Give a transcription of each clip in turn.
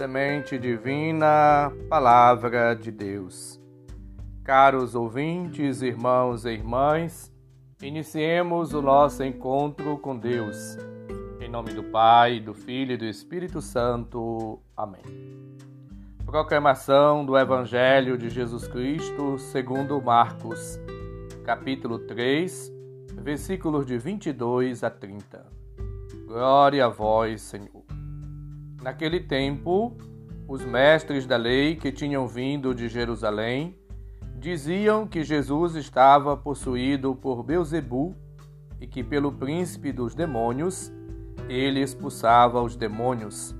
Semente divina, palavra de Deus. Caros ouvintes, irmãos e irmãs, iniciemos o nosso encontro com Deus. Em nome do Pai, do Filho e do Espírito Santo. Amém. Proclamação do Evangelho de Jesus Cristo segundo Marcos, capítulo 3, versículos de 22 a 30. Glória a vós, Senhor. Naquele tempo, os mestres da lei que tinham vindo de Jerusalém diziam que Jesus estava possuído por Beuzebu e que pelo príncipe dos demônios ele expulsava os demônios.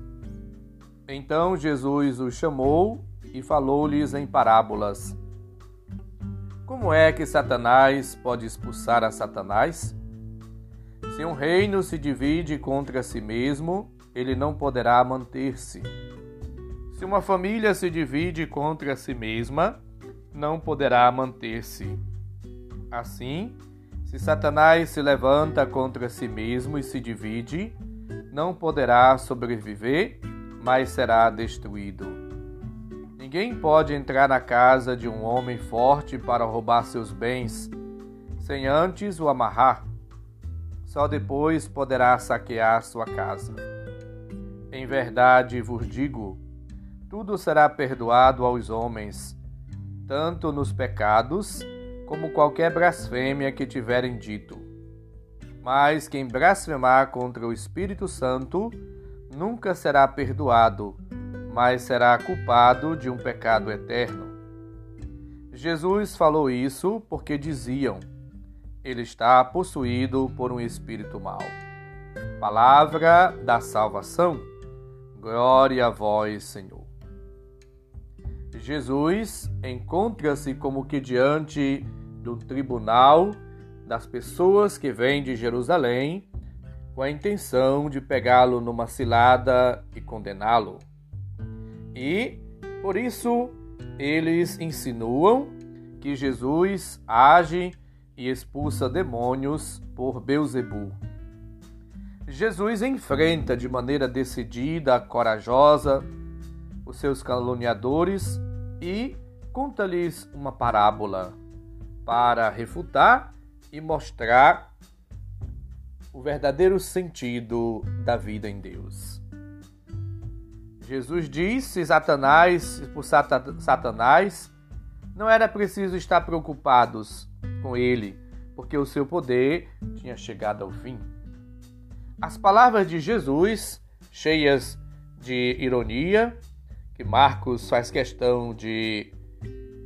Então Jesus os chamou e falou-lhes em parábolas. Como é que Satanás pode expulsar a Satanás? Se um reino se divide contra si mesmo, ele não poderá manter-se. Se uma família se divide contra si mesma, não poderá manter-se. Assim, se Satanás se levanta contra si mesmo e se divide, não poderá sobreviver, mas será destruído. Ninguém pode entrar na casa de um homem forte para roubar seus bens, sem antes o amarrar. Só depois poderá saquear sua casa. Em verdade vos digo: tudo será perdoado aos homens, tanto nos pecados como qualquer blasfêmia que tiverem dito. Mas quem blasfemar contra o Espírito Santo nunca será perdoado, mas será culpado de um pecado eterno. Jesus falou isso porque diziam: ele está possuído por um espírito mau. Palavra da salvação. Glória a vós, Senhor. Jesus encontra-se como que diante do tribunal das pessoas que vêm de Jerusalém com a intenção de pegá-lo numa cilada e condená-lo. E, por isso, eles insinuam que Jesus age e expulsa demônios por Beuzebu. Jesus enfrenta de maneira decidida, corajosa, os seus caluniadores e conta-lhes uma parábola para refutar e mostrar o verdadeiro sentido da vida em Deus. Jesus disse: Satanás, por Satanás, não era preciso estar preocupados com ele, porque o seu poder tinha chegado ao fim. As palavras de Jesus, cheias de ironia, que Marcos faz questão de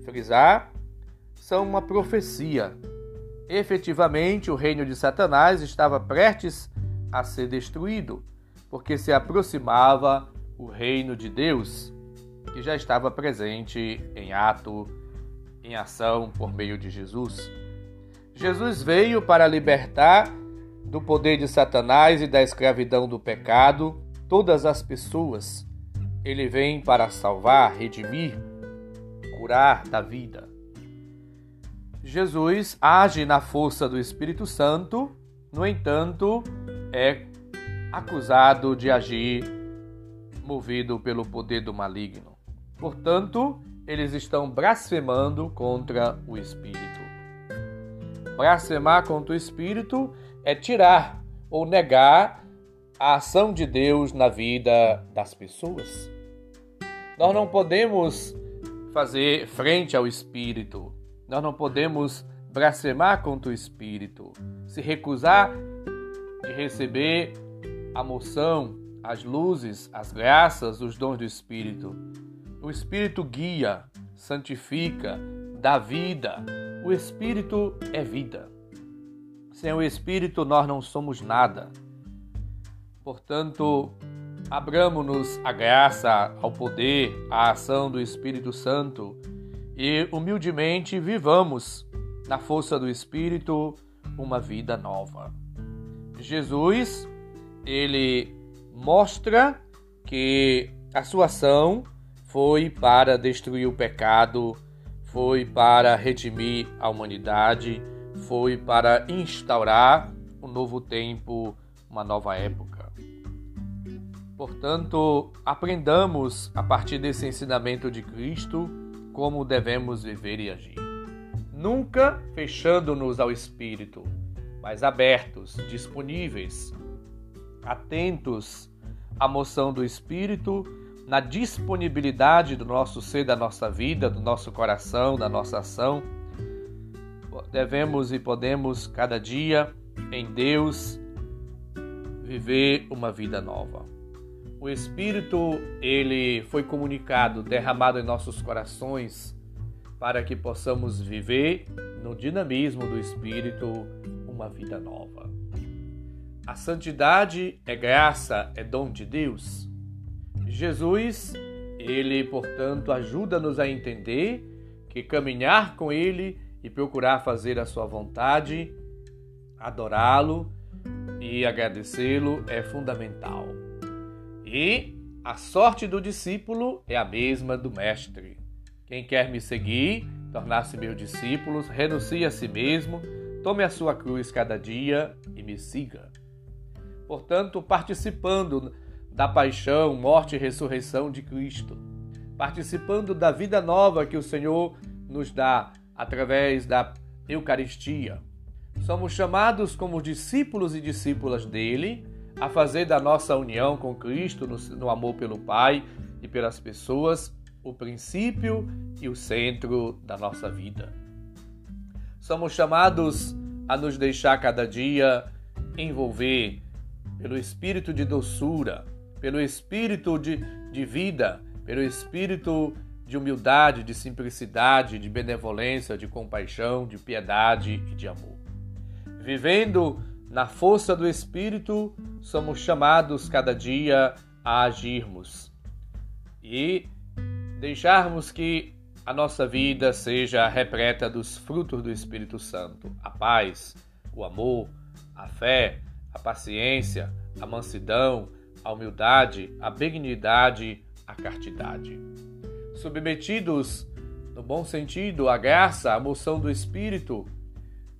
frisar, são uma profecia. Efetivamente, o reino de Satanás estava prestes a ser destruído, porque se aproximava o reino de Deus, que já estava presente em ato, em ação por meio de Jesus. Jesus veio para libertar do poder de Satanás e da escravidão do pecado todas as pessoas. Ele vem para salvar, redimir, curar da vida. Jesus age na força do Espírito Santo, no entanto, é acusado de agir movido pelo poder do maligno. Portanto, eles estão blasfemando contra o Espírito. Blasfemar contra o Espírito é tirar ou negar a ação de Deus na vida das pessoas. Nós não podemos fazer frente ao Espírito, nós não podemos blasfemar contra o Espírito, se recusar de receber a moção, as luzes, as graças, os dons do Espírito. O Espírito guia, santifica, dá vida. O Espírito é vida. Sem o Espírito nós não somos nada. Portanto, abramos-nos à graça, ao poder, à ação do Espírito Santo e humildemente vivamos na força do Espírito uma vida nova. Jesus, ele mostra que a sua ação foi para destruir o pecado, foi para redimir a humanidade foi para instaurar um novo tempo, uma nova época. Portanto, aprendamos a partir desse ensinamento de Cristo como devemos viver e agir. Nunca fechando-nos ao Espírito, mas abertos, disponíveis, atentos à moção do Espírito, na disponibilidade do nosso ser, da nossa vida, do nosso coração, da nossa ação. Devemos e podemos cada dia em Deus viver uma vida nova. O Espírito, ele foi comunicado, derramado em nossos corações, para que possamos viver no dinamismo do Espírito uma vida nova. A santidade é graça, é dom de Deus. Jesus, ele, portanto, ajuda-nos a entender que caminhar com ele e procurar fazer a sua vontade, adorá-lo e agradecê-lo é fundamental. E a sorte do discípulo é a mesma do mestre. Quem quer me seguir, tornar-se meu discípulo, renuncie a si mesmo, tome a sua cruz cada dia e me siga. Portanto, participando da paixão, morte e ressurreição de Cristo, participando da vida nova que o Senhor nos dá através da Eucaristia. Somos chamados como discípulos e discípulas dele a fazer da nossa união com Cristo no, no amor pelo Pai e pelas pessoas o princípio e o centro da nossa vida. Somos chamados a nos deixar cada dia envolver pelo espírito de doçura, pelo espírito de, de vida, pelo espírito de humildade, de simplicidade, de benevolência, de compaixão, de piedade e de amor. Vivendo na força do Espírito, somos chamados cada dia a agirmos e deixarmos que a nossa vida seja repleta dos frutos do Espírito Santo: a paz, o amor, a fé, a paciência, a mansidão, a humildade, a benignidade, a castidade. Submetidos, no bom sentido, à graça, à moção do Espírito,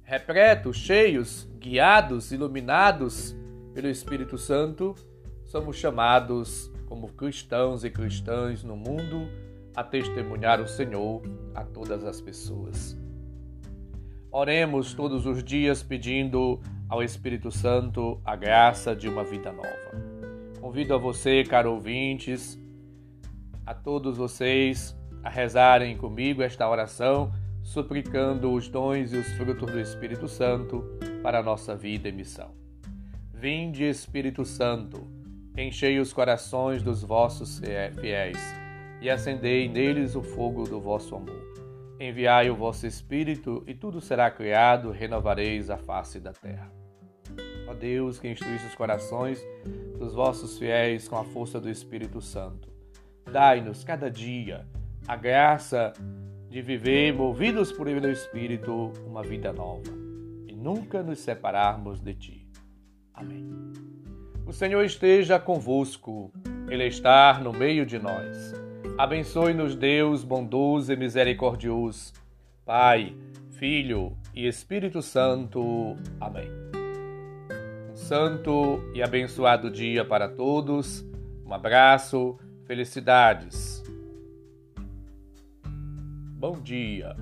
repletos, cheios, guiados, iluminados pelo Espírito Santo, somos chamados como cristãos e cristãs no mundo a testemunhar o Senhor a todas as pessoas. Oremos todos os dias pedindo ao Espírito Santo a graça de uma vida nova. Convido a você, caro ouvintes, a todos vocês a rezarem comigo esta oração suplicando os dons e os frutos do Espírito Santo para a nossa vida e missão. Vinde, Espírito Santo, enchei os corações dos vossos fiéis e acendei neles o fogo do vosso amor. Enviai o vosso Espírito e tudo será criado, renovareis a face da terra. Ó Deus, que instruísse os corações dos vossos fiéis com a força do Espírito Santo, dai-nos cada dia a graça de viver, movidos por ele Espírito, uma vida nova e nunca nos separarmos de ti. Amém. O Senhor esteja convosco, Ele está no meio de nós. Abençoe-nos, Deus bondoso e misericordioso, Pai, Filho e Espírito Santo. Amém. Um santo e abençoado dia para todos. Um abraço, felicidades. Bom dia.